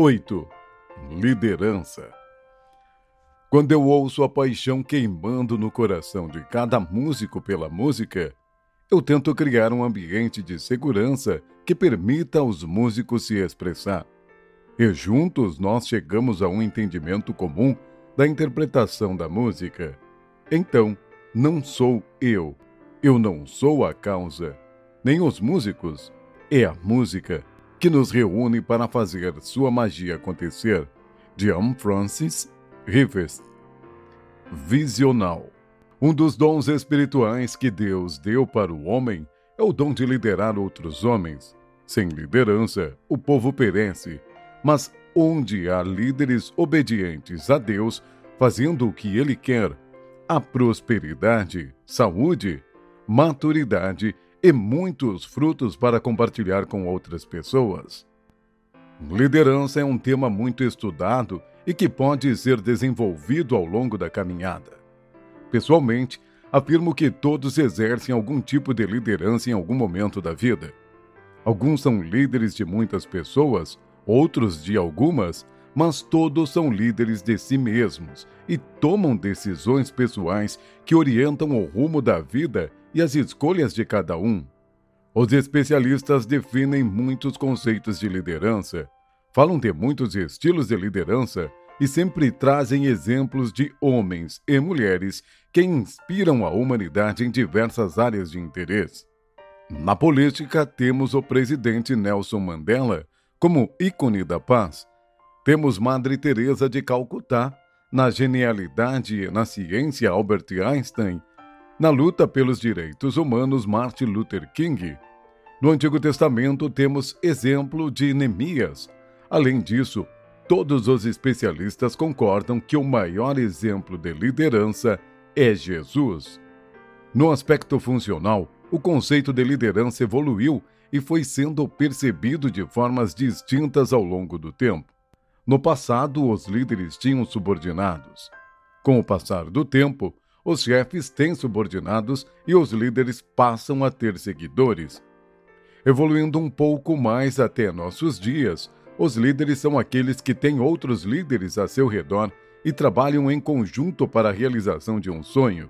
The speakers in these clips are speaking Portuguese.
8. Liderança. Quando eu ouço a paixão queimando no coração de cada músico pela música, eu tento criar um ambiente de segurança que permita aos músicos se expressar. E juntos nós chegamos a um entendimento comum da interpretação da música. Então, não sou eu, eu não sou a causa, nem os músicos, é a música que nos reúne para fazer sua magia acontecer. John Francis Rivers. Visional. Um dos dons espirituais que Deus deu para o homem é o dom de liderar outros homens. Sem liderança, o povo perece. Mas onde há líderes obedientes a Deus, fazendo o que ele quer, há prosperidade, saúde, maturidade e muitos frutos para compartilhar com outras pessoas. Liderança é um tema muito estudado e que pode ser desenvolvido ao longo da caminhada. Pessoalmente, afirmo que todos exercem algum tipo de liderança em algum momento da vida. Alguns são líderes de muitas pessoas, outros de algumas, mas todos são líderes de si mesmos e tomam decisões pessoais que orientam o rumo da vida e as escolhas de cada um. Os especialistas definem muitos conceitos de liderança, falam de muitos estilos de liderança e sempre trazem exemplos de homens e mulheres que inspiram a humanidade em diversas áreas de interesse. Na política, temos o presidente Nelson Mandela como ícone da paz. Temos Madre Teresa de Calcutá, na genialidade e na ciência Albert Einstein na luta pelos direitos humanos, Martin Luther King. No Antigo Testamento temos exemplo de Neemias. Além disso, todos os especialistas concordam que o maior exemplo de liderança é Jesus. No aspecto funcional, o conceito de liderança evoluiu e foi sendo percebido de formas distintas ao longo do tempo. No passado, os líderes tinham subordinados. Com o passar do tempo, os chefes têm subordinados e os líderes passam a ter seguidores. Evoluindo um pouco mais até nossos dias, os líderes são aqueles que têm outros líderes a seu redor e trabalham em conjunto para a realização de um sonho.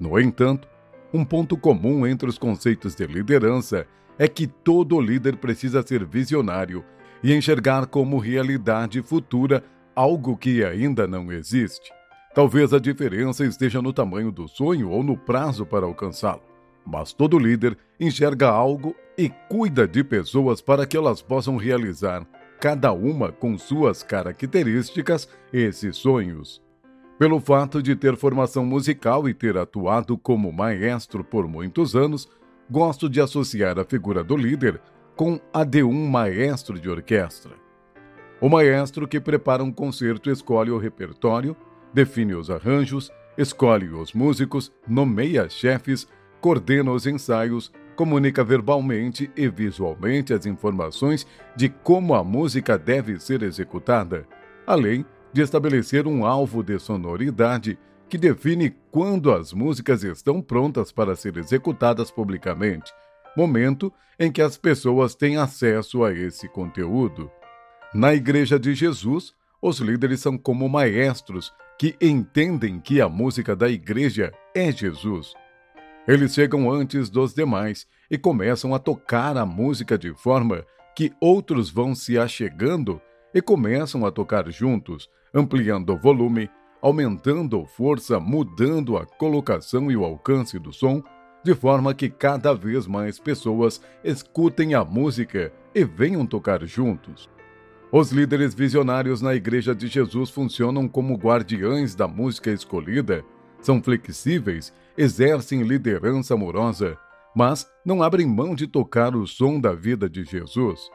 No entanto, um ponto comum entre os conceitos de liderança é que todo líder precisa ser visionário e enxergar como realidade futura algo que ainda não existe. Talvez a diferença esteja no tamanho do sonho ou no prazo para alcançá-lo. Mas todo líder enxerga algo e cuida de pessoas para que elas possam realizar, cada uma com suas características, esses sonhos. Pelo fato de ter formação musical e ter atuado como maestro por muitos anos, gosto de associar a figura do líder com a de um maestro de orquestra. O maestro que prepara um concerto escolhe o repertório, define os arranjos, escolhe os músicos, nomeia chefes, coordena os ensaios, comunica verbalmente e visualmente as informações de como a música deve ser executada, além de estabelecer um alvo de sonoridade que define quando as músicas estão prontas para ser executadas publicamente, momento em que as pessoas têm acesso a esse conteúdo. Na Igreja de Jesus, os líderes são como maestros que entendem que a música da igreja é Jesus. Eles chegam antes dos demais e começam a tocar a música de forma que outros vão se achegando e começam a tocar juntos, ampliando o volume, aumentando a força, mudando a colocação e o alcance do som, de forma que cada vez mais pessoas escutem a música e venham tocar juntos. Os líderes visionários na Igreja de Jesus funcionam como guardiães da música escolhida, são flexíveis, exercem liderança amorosa, mas não abrem mão de tocar o som da vida de Jesus.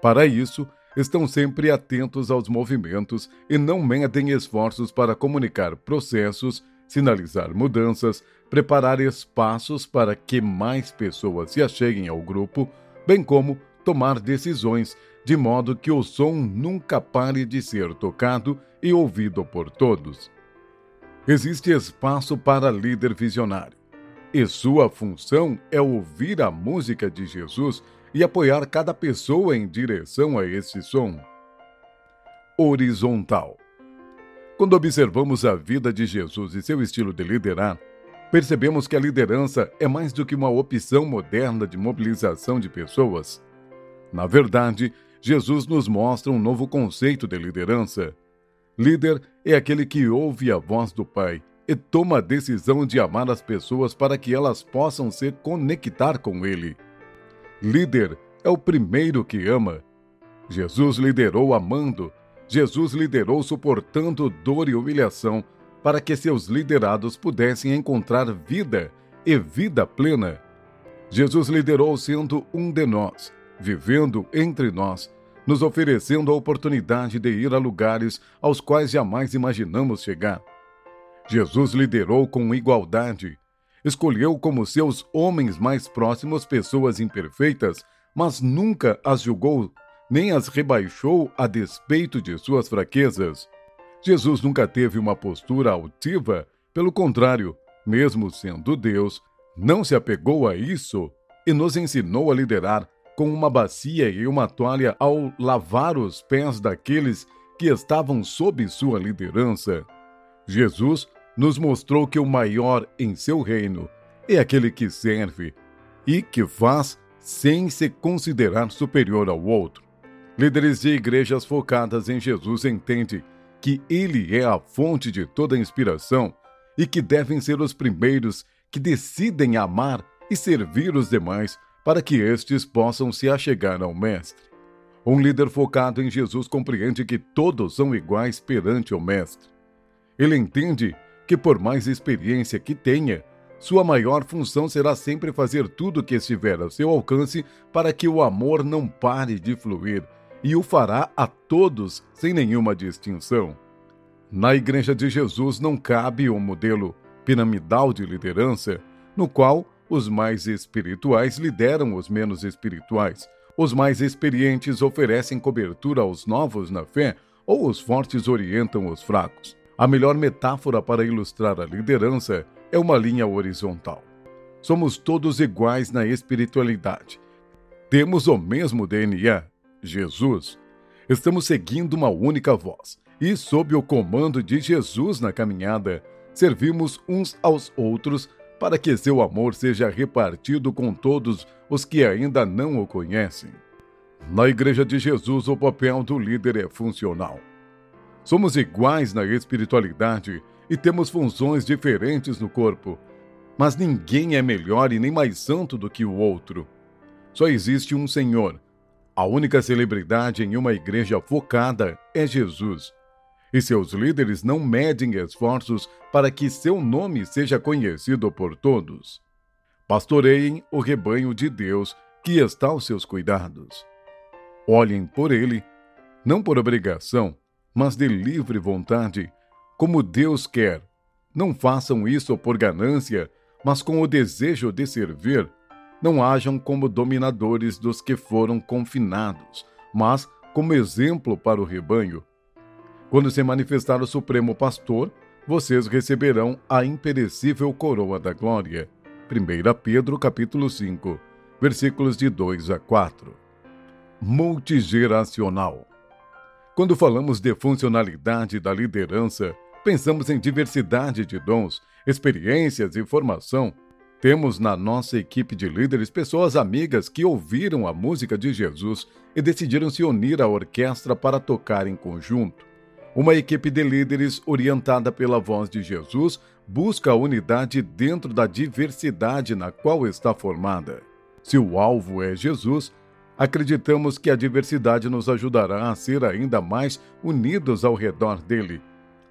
Para isso, estão sempre atentos aos movimentos e não medem esforços para comunicar processos, sinalizar mudanças, preparar espaços para que mais pessoas se acheguem ao grupo, bem como tomar decisões de modo que o som nunca pare de ser tocado e ouvido por todos. Existe espaço para líder visionário, e sua função é ouvir a música de Jesus e apoiar cada pessoa em direção a esse som. horizontal. Quando observamos a vida de Jesus e seu estilo de liderar, percebemos que a liderança é mais do que uma opção moderna de mobilização de pessoas. Na verdade, Jesus nos mostra um novo conceito de liderança. Líder é aquele que ouve a voz do Pai e toma a decisão de amar as pessoas para que elas possam se conectar com Ele. Líder é o primeiro que ama. Jesus liderou amando. Jesus liderou suportando dor e humilhação para que seus liderados pudessem encontrar vida e vida plena. Jesus liderou sendo um de nós, vivendo entre nós, nos oferecendo a oportunidade de ir a lugares aos quais jamais imaginamos chegar. Jesus liderou com igualdade. Escolheu como seus homens mais próximos pessoas imperfeitas, mas nunca as julgou nem as rebaixou a despeito de suas fraquezas. Jesus nunca teve uma postura altiva, pelo contrário, mesmo sendo Deus, não se apegou a isso e nos ensinou a liderar com uma bacia e uma toalha ao lavar os pés daqueles que estavam sob sua liderança. Jesus nos mostrou que o maior em seu reino é aquele que serve e que faz sem se considerar superior ao outro. Líderes de igrejas focadas em Jesus entendem que ele é a fonte de toda inspiração e que devem ser os primeiros que decidem amar e servir os demais para que estes possam se achegar ao Mestre. Um líder focado em Jesus compreende que todos são iguais perante o Mestre. Ele entende que, por mais experiência que tenha, sua maior função será sempre fazer tudo o que estiver a seu alcance para que o amor não pare de fluir e o fará a todos sem nenhuma distinção. Na Igreja de Jesus não cabe um modelo piramidal de liderança, no qual os mais espirituais lideram os menos espirituais, os mais experientes oferecem cobertura aos novos na fé ou os fortes orientam os fracos. A melhor metáfora para ilustrar a liderança é uma linha horizontal. Somos todos iguais na espiritualidade. Temos o mesmo DNA, Jesus, estamos seguindo uma única voz e, sob o comando de Jesus na caminhada, servimos uns aos outros para que seu amor seja repartido com todos os que ainda não o conhecem. Na Igreja de Jesus, o papel do líder é funcional. Somos iguais na espiritualidade e temos funções diferentes no corpo, mas ninguém é melhor e nem mais santo do que o outro. Só existe um Senhor a única celebridade em uma igreja focada é Jesus. E seus líderes não medem esforços para que seu nome seja conhecido por todos. Pastoreiem o rebanho de Deus que está aos seus cuidados. Olhem por ele, não por obrigação, mas de livre vontade, como Deus quer. Não façam isso por ganância, mas com o desejo de servir não hajam como dominadores dos que foram confinados, mas como exemplo para o rebanho. Quando se manifestar o Supremo Pastor, vocês receberão a imperecível coroa da glória. 1 Pedro capítulo 5, versículos de 2 a 4. Multigeracional. Quando falamos de funcionalidade da liderança, pensamos em diversidade de dons, experiências e formação, temos na nossa equipe de líderes pessoas amigas que ouviram a música de Jesus e decidiram se unir à orquestra para tocar em conjunto. Uma equipe de líderes orientada pela voz de Jesus busca a unidade dentro da diversidade na qual está formada. Se o alvo é Jesus, acreditamos que a diversidade nos ajudará a ser ainda mais unidos ao redor dele.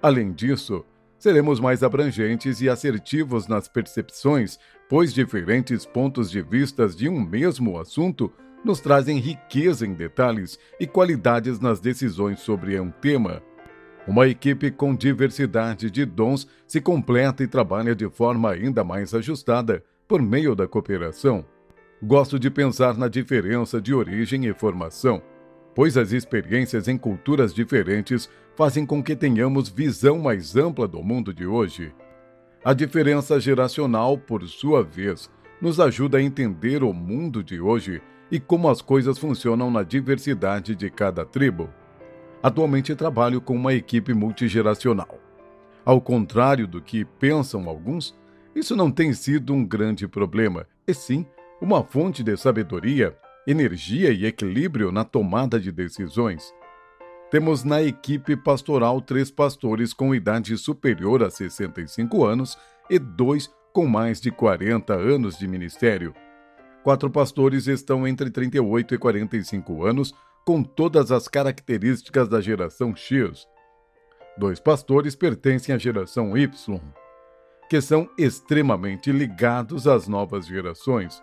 Além disso, seremos mais abrangentes e assertivos nas percepções, pois diferentes pontos de vista de um mesmo assunto nos trazem riqueza em detalhes e qualidades nas decisões sobre um tema. Uma equipe com diversidade de dons se completa e trabalha de forma ainda mais ajustada por meio da cooperação. Gosto de pensar na diferença de origem e formação pois as experiências em culturas diferentes fazem com que tenhamos visão mais ampla do mundo de hoje. A diferença geracional, por sua vez, nos ajuda a entender o mundo de hoje e como as coisas funcionam na diversidade de cada tribo. Atualmente trabalho com uma equipe multigeracional. Ao contrário do que pensam alguns, isso não tem sido um grande problema, e sim uma fonte de sabedoria, energia e equilíbrio na tomada de decisões. Temos na equipe pastoral três pastores com idade superior a 65 anos e dois com mais de 40 anos de ministério. Quatro pastores estão entre 38 e 45 anos, com todas as características da geração X. Dois pastores pertencem à geração Y, que são extremamente ligados às novas gerações.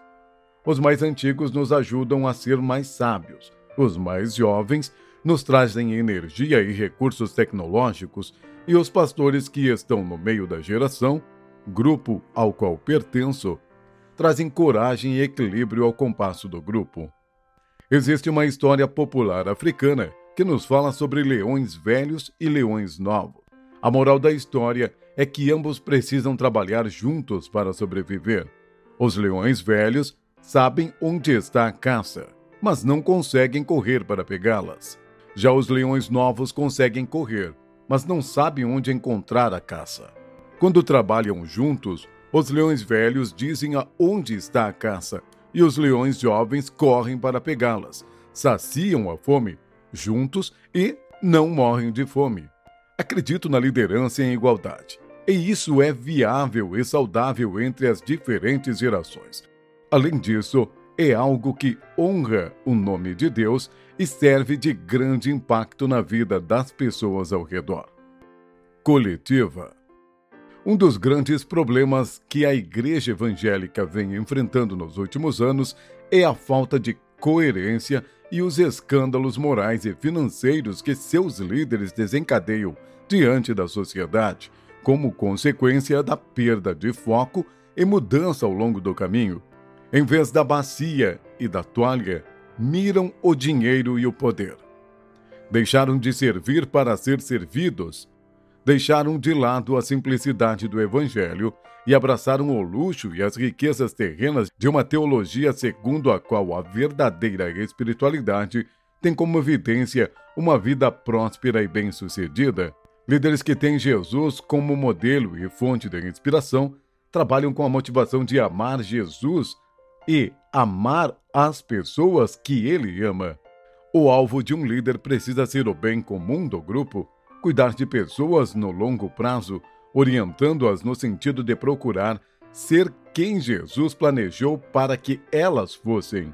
Os mais antigos nos ajudam a ser mais sábios, os mais jovens nos trazem energia e recursos tecnológicos, e os pastores que estão no meio da geração, grupo ao qual pertenço, trazem coragem e equilíbrio ao compasso do grupo. Existe uma história popular africana que nos fala sobre leões velhos e leões novos. A moral da história é que ambos precisam trabalhar juntos para sobreviver. Os leões velhos sabem onde está a caça, mas não conseguem correr para pegá-las. Já os leões novos conseguem correr, mas não sabem onde encontrar a caça. Quando trabalham juntos, os leões velhos dizem aonde está a caça e os leões jovens correm para pegá-las, saciam a fome juntos e não morrem de fome. Acredito na liderança e em igualdade. E isso é viável e saudável entre as diferentes gerações. Além disso, é algo que honra o nome de Deus e serve de grande impacto na vida das pessoas ao redor. Coletiva um dos grandes problemas que a Igreja Evangélica vem enfrentando nos últimos anos é a falta de coerência e os escândalos morais e financeiros que seus líderes desencadeiam diante da sociedade, como consequência da perda de foco e mudança ao longo do caminho. Em vez da bacia e da toalha, miram o dinheiro e o poder. Deixaram de servir para ser servidos deixaram de lado a simplicidade do Evangelho e abraçaram o luxo e as riquezas terrenas de uma teologia segundo a qual a verdadeira espiritualidade tem como evidência uma vida próspera e bem-sucedida. Líderes que têm Jesus como modelo e fonte de inspiração trabalham com a motivação de amar Jesus e amar as pessoas que ele ama. O alvo de um líder precisa ser o bem comum do grupo cuidar de pessoas no longo prazo, orientando-as no sentido de procurar ser quem Jesus planejou para que elas fossem.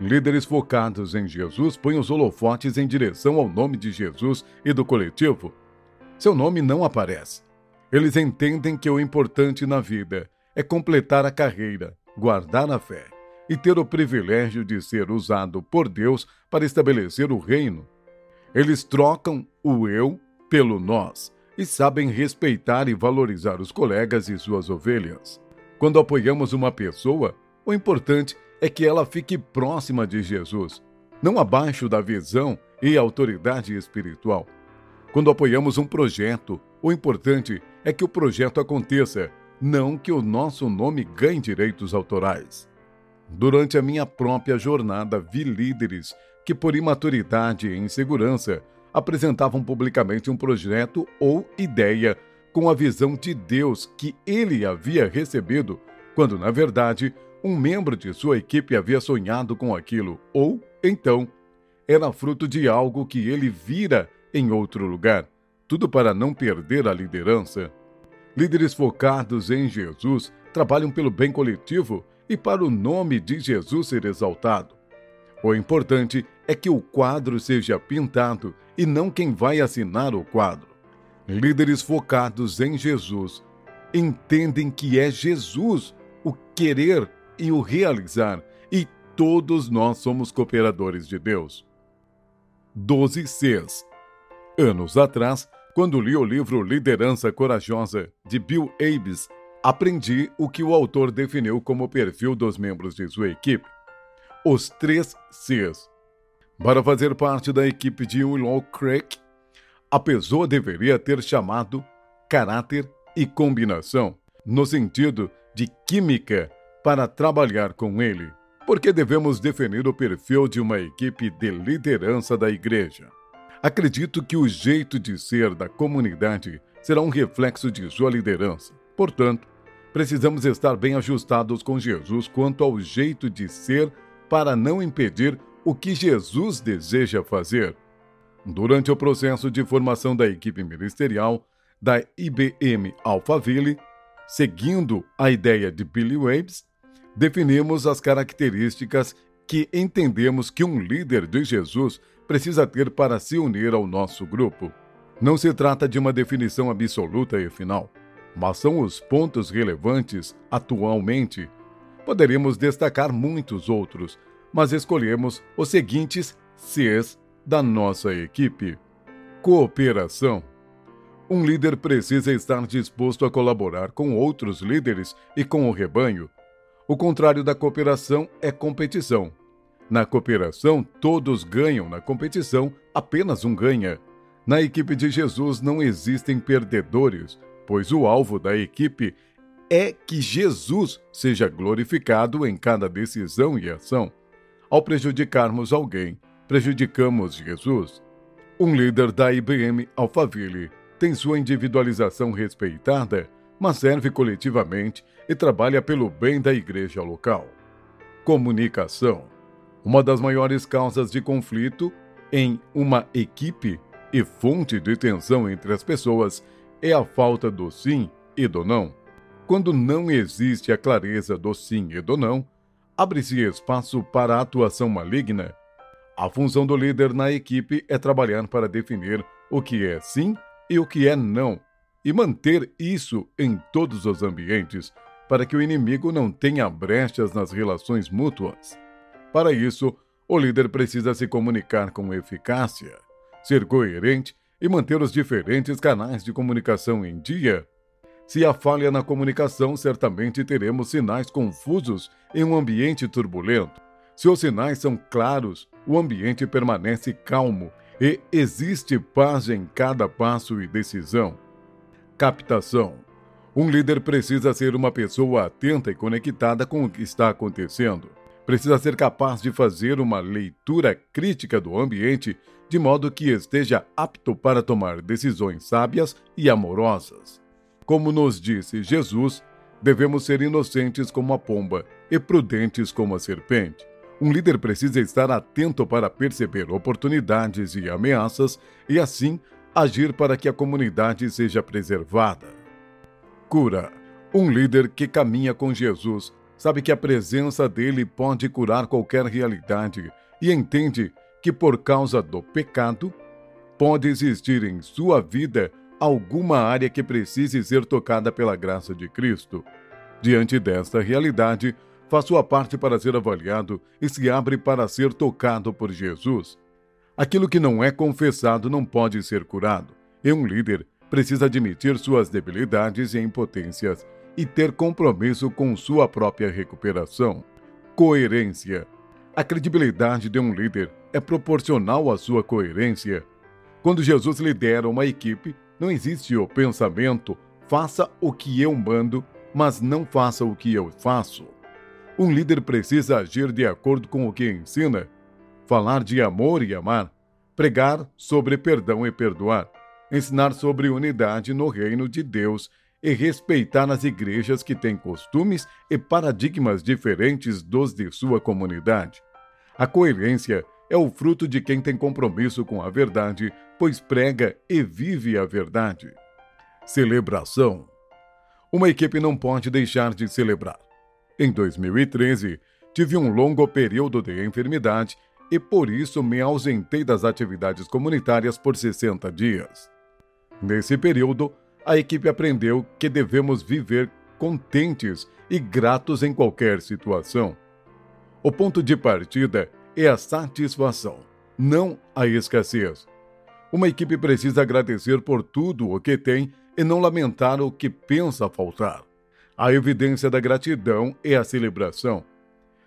Líderes focados em Jesus põem os holofotes em direção ao nome de Jesus e do coletivo. Seu nome não aparece. Eles entendem que o importante na vida é completar a carreira, guardar a fé e ter o privilégio de ser usado por Deus para estabelecer o reino eles trocam o eu pelo nós e sabem respeitar e valorizar os colegas e suas ovelhas. Quando apoiamos uma pessoa, o importante é que ela fique próxima de Jesus, não abaixo da visão e autoridade espiritual. Quando apoiamos um projeto, o importante é que o projeto aconteça, não que o nosso nome ganhe direitos autorais. Durante a minha própria jornada, vi líderes que, por imaturidade e insegurança, apresentavam publicamente um projeto ou ideia com a visão de Deus que ele havia recebido, quando, na verdade, um membro de sua equipe havia sonhado com aquilo, ou, então, era fruto de algo que ele vira em outro lugar, tudo para não perder a liderança. Líderes focados em Jesus trabalham pelo bem coletivo e para o nome de Jesus ser exaltado. O importante é que o quadro seja pintado e não quem vai assinar o quadro. Líderes focados em Jesus entendem que é Jesus o querer e o realizar, e todos nós somos cooperadores de Deus. 12 Cs Anos atrás, quando li o livro Liderança Corajosa, de Bill Ames, aprendi o que o autor definiu como perfil dos membros de sua equipe os três Cs. Para fazer parte da equipe de Willow Creek, a pessoa deveria ter chamado caráter e combinação, no sentido de química, para trabalhar com ele, porque devemos definir o perfil de uma equipe de liderança da igreja. Acredito que o jeito de ser da comunidade será um reflexo de sua liderança. Portanto, precisamos estar bem ajustados com Jesus quanto ao jeito de ser para não impedir o que Jesus deseja fazer. Durante o processo de formação da equipe ministerial da IBM Alphaville, seguindo a ideia de Billy Waves, definimos as características que entendemos que um líder de Jesus precisa ter para se unir ao nosso grupo. Não se trata de uma definição absoluta e final, mas são os pontos relevantes atualmente. Poderíamos destacar muitos outros, mas escolhemos os seguintes Cs da nossa equipe: cooperação. Um líder precisa estar disposto a colaborar com outros líderes e com o rebanho. O contrário da cooperação é competição. Na cooperação, todos ganham, na competição, apenas um ganha. Na equipe de Jesus não existem perdedores, pois o alvo da equipe é que Jesus seja glorificado em cada decisão e ação. Ao prejudicarmos alguém, prejudicamos Jesus. Um líder da IBM Alphaville tem sua individualização respeitada, mas serve coletivamente e trabalha pelo bem da igreja local. Comunicação. Uma das maiores causas de conflito em uma equipe e fonte de tensão entre as pessoas é a falta do sim e do não. Quando não existe a clareza do sim e do não, abre-se espaço para a atuação maligna. A função do líder na equipe é trabalhar para definir o que é sim e o que é não, e manter isso em todos os ambientes, para que o inimigo não tenha brechas nas relações mútuas. Para isso, o líder precisa se comunicar com eficácia ser coerente e manter os diferentes canais de comunicação em dia. Se há falha na comunicação, certamente teremos sinais confusos em um ambiente turbulento. Se os sinais são claros, o ambiente permanece calmo e existe paz em cada passo e decisão. Captação. Um líder precisa ser uma pessoa atenta e conectada com o que está acontecendo. Precisa ser capaz de fazer uma leitura crítica do ambiente de modo que esteja apto para tomar decisões sábias e amorosas. Como nos disse Jesus, devemos ser inocentes como a pomba e prudentes como a serpente. Um líder precisa estar atento para perceber oportunidades e ameaças e, assim, agir para que a comunidade seja preservada. Cura. Um líder que caminha com Jesus sabe que a presença dele pode curar qualquer realidade e entende que por causa do pecado, pode existir em sua vida alguma área que precise ser tocada pela graça de Cristo. Diante desta realidade, faz sua parte para ser avaliado e se abre para ser tocado por Jesus. Aquilo que não é confessado não pode ser curado, e um líder precisa admitir suas debilidades e impotências e ter compromisso com sua própria recuperação. Coerência. A credibilidade de um líder é proporcional à sua coerência. Quando Jesus lidera uma equipe, não existe o pensamento faça o que eu mando, mas não faça o que eu faço. Um líder precisa agir de acordo com o que ensina, falar de amor e amar, pregar sobre perdão e perdoar, ensinar sobre unidade no reino de Deus e respeitar as igrejas que têm costumes e paradigmas diferentes dos de sua comunidade. A coerência é o fruto de quem tem compromisso com a verdade, pois prega e vive a verdade. Celebração. Uma equipe não pode deixar de celebrar. Em 2013, tive um longo período de enfermidade e por isso me ausentei das atividades comunitárias por 60 dias. Nesse período, a equipe aprendeu que devemos viver contentes e gratos em qualquer situação. O ponto de partida é a satisfação, não a escassez. Uma equipe precisa agradecer por tudo o que tem e não lamentar o que pensa faltar. A evidência da gratidão é a celebração.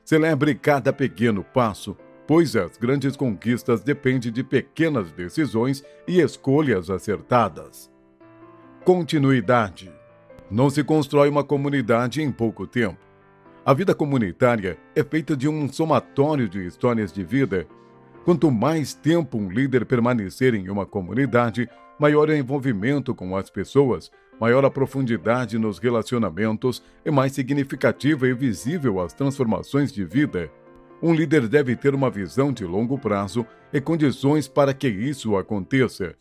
Celebre cada pequeno passo, pois as grandes conquistas dependem de pequenas decisões e escolhas acertadas. Continuidade. Não se constrói uma comunidade em pouco tempo. A vida comunitária é feita de um somatório de histórias de vida. Quanto mais tempo um líder permanecer em uma comunidade, maior é o envolvimento com as pessoas, maior a profundidade nos relacionamentos e mais significativa e visível as transformações de vida. Um líder deve ter uma visão de longo prazo e condições para que isso aconteça.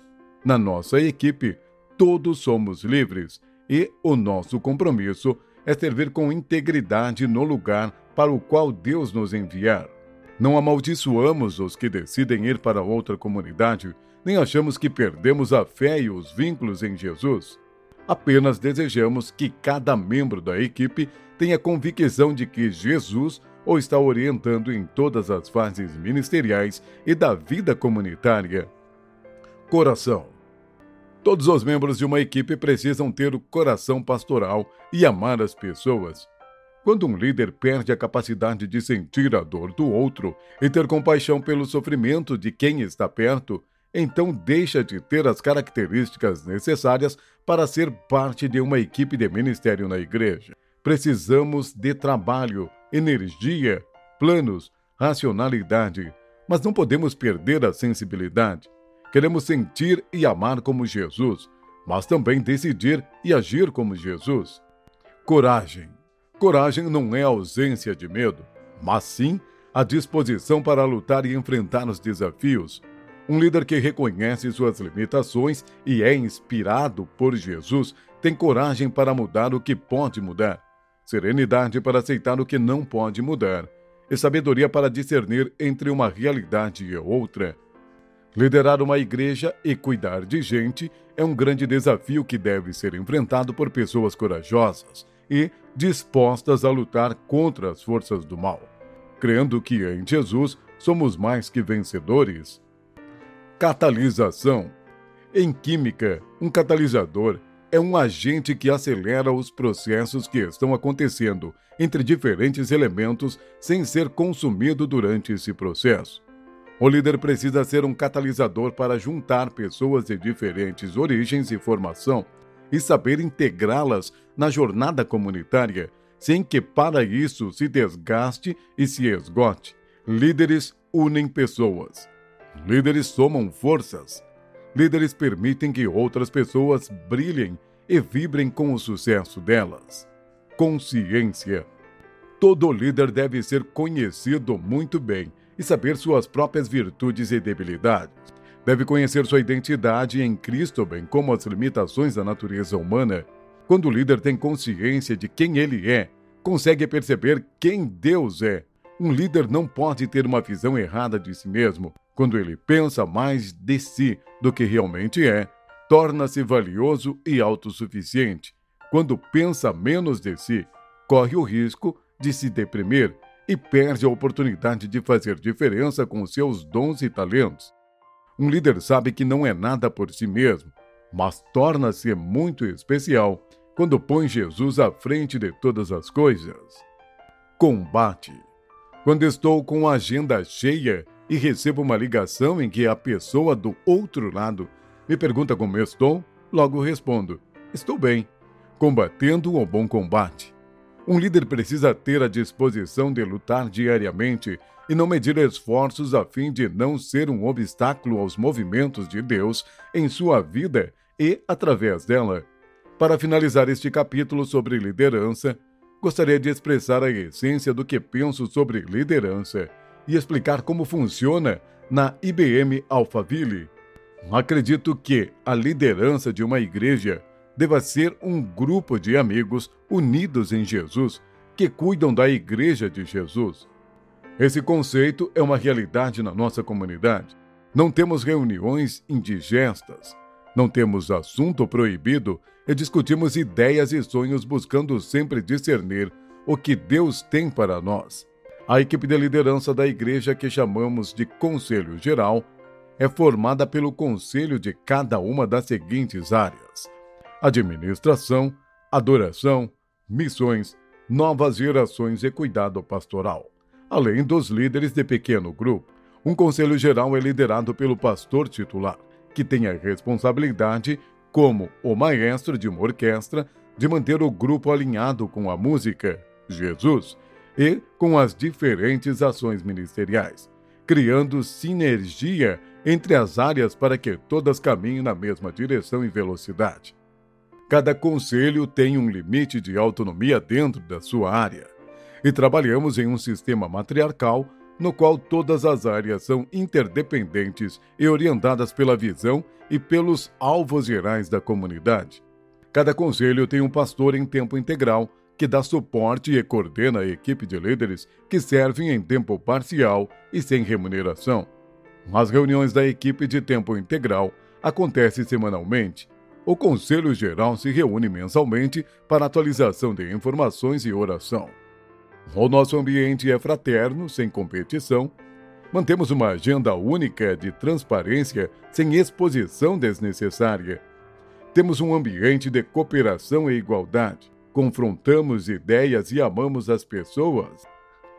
Na nossa equipe, todos somos livres e o nosso compromisso é servir com integridade no lugar para o qual Deus nos enviar. Não amaldiçoamos os que decidem ir para outra comunidade, nem achamos que perdemos a fé e os vínculos em Jesus. Apenas desejamos que cada membro da equipe tenha convicção de que Jesus o está orientando em todas as fases ministeriais e da vida comunitária. Coração. Todos os membros de uma equipe precisam ter o coração pastoral e amar as pessoas. Quando um líder perde a capacidade de sentir a dor do outro e ter compaixão pelo sofrimento de quem está perto, então deixa de ter as características necessárias para ser parte de uma equipe de ministério na igreja. Precisamos de trabalho, energia, planos, racionalidade, mas não podemos perder a sensibilidade. Queremos sentir e amar como Jesus, mas também decidir e agir como Jesus. Coragem. Coragem não é ausência de medo, mas sim a disposição para lutar e enfrentar os desafios. Um líder que reconhece suas limitações e é inspirado por Jesus tem coragem para mudar o que pode mudar, serenidade para aceitar o que não pode mudar e sabedoria para discernir entre uma realidade e outra. Liderar uma igreja e cuidar de gente é um grande desafio que deve ser enfrentado por pessoas corajosas e dispostas a lutar contra as forças do mal, crendo que em Jesus somos mais que vencedores. Catalisação. Em química, um catalisador é um agente que acelera os processos que estão acontecendo entre diferentes elementos sem ser consumido durante esse processo. O líder precisa ser um catalisador para juntar pessoas de diferentes origens e formação e saber integrá-las na jornada comunitária, sem que para isso se desgaste e se esgote. Líderes unem pessoas. Líderes somam forças. Líderes permitem que outras pessoas brilhem e vibrem com o sucesso delas. Consciência. Todo líder deve ser conhecido muito bem e saber suas próprias virtudes e debilidades. Deve conhecer sua identidade em Cristo, bem como as limitações da natureza humana. Quando o líder tem consciência de quem ele é, consegue perceber quem Deus é. Um líder não pode ter uma visão errada de si mesmo. Quando ele pensa mais de si do que realmente é, torna-se valioso e autossuficiente. Quando pensa menos de si, corre o risco de se deprimir e perde a oportunidade de fazer diferença com seus dons e talentos. Um líder sabe que não é nada por si mesmo, mas torna-se muito especial quando põe Jesus à frente de todas as coisas. Combate. Quando estou com a agenda cheia e recebo uma ligação em que a pessoa do outro lado me pergunta como estou, logo respondo: Estou bem, combatendo o bom combate. Um líder precisa ter a disposição de lutar diariamente e não medir esforços a fim de não ser um obstáculo aos movimentos de Deus em sua vida e através dela. Para finalizar este capítulo sobre liderança, gostaria de expressar a essência do que penso sobre liderança e explicar como funciona na IBM Alphaville. Acredito que a liderança de uma igreja deva ser um grupo de amigos unidos em Jesus que cuidam da igreja de Jesus esse conceito é uma realidade na nossa comunidade. Não temos reuniões indigestas, não temos assunto proibido e discutimos ideias e sonhos buscando sempre discernir o que Deus tem para nós. A equipe de liderança da igreja, que chamamos de Conselho Geral, é formada pelo conselho de cada uma das seguintes áreas: administração, adoração, missões, novas gerações e cuidado pastoral além dos líderes de pequeno grupo. Um conselho geral é liderado pelo pastor titular, que tem a responsabilidade, como o maestro de uma orquestra, de manter o grupo alinhado com a música, Jesus, e com as diferentes ações ministeriais. criando sinergia entre as áreas para que todas caminhem na mesma direção e velocidade. Cada conselho tem um limite de autonomia dentro da sua área, e trabalhamos em um sistema matriarcal no qual todas as áreas são interdependentes e orientadas pela visão e pelos alvos gerais da comunidade. Cada conselho tem um pastor em tempo integral que dá suporte e coordena a equipe de líderes que servem em tempo parcial e sem remuneração. As reuniões da equipe de tempo integral acontecem semanalmente. O Conselho Geral se reúne mensalmente para atualização de informações e oração. O nosso ambiente é fraterno, sem competição. Mantemos uma agenda única de transparência, sem exposição desnecessária. Temos um ambiente de cooperação e igualdade confrontamos ideias e amamos as pessoas.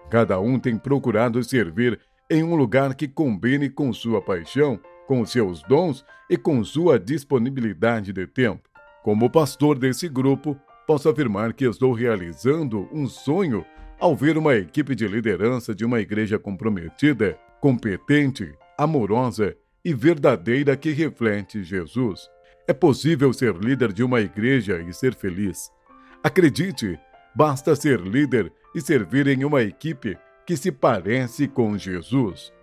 Cada um tem procurado servir em um lugar que combine com sua paixão, com seus dons e com sua disponibilidade de tempo. Como pastor desse grupo, posso afirmar que estou realizando um sonho ao ver uma equipe de liderança de uma igreja comprometida, competente, amorosa e verdadeira que reflete Jesus. É possível ser líder de uma igreja e ser feliz. Acredite, basta ser líder e servir em uma equipe que se parece com Jesus.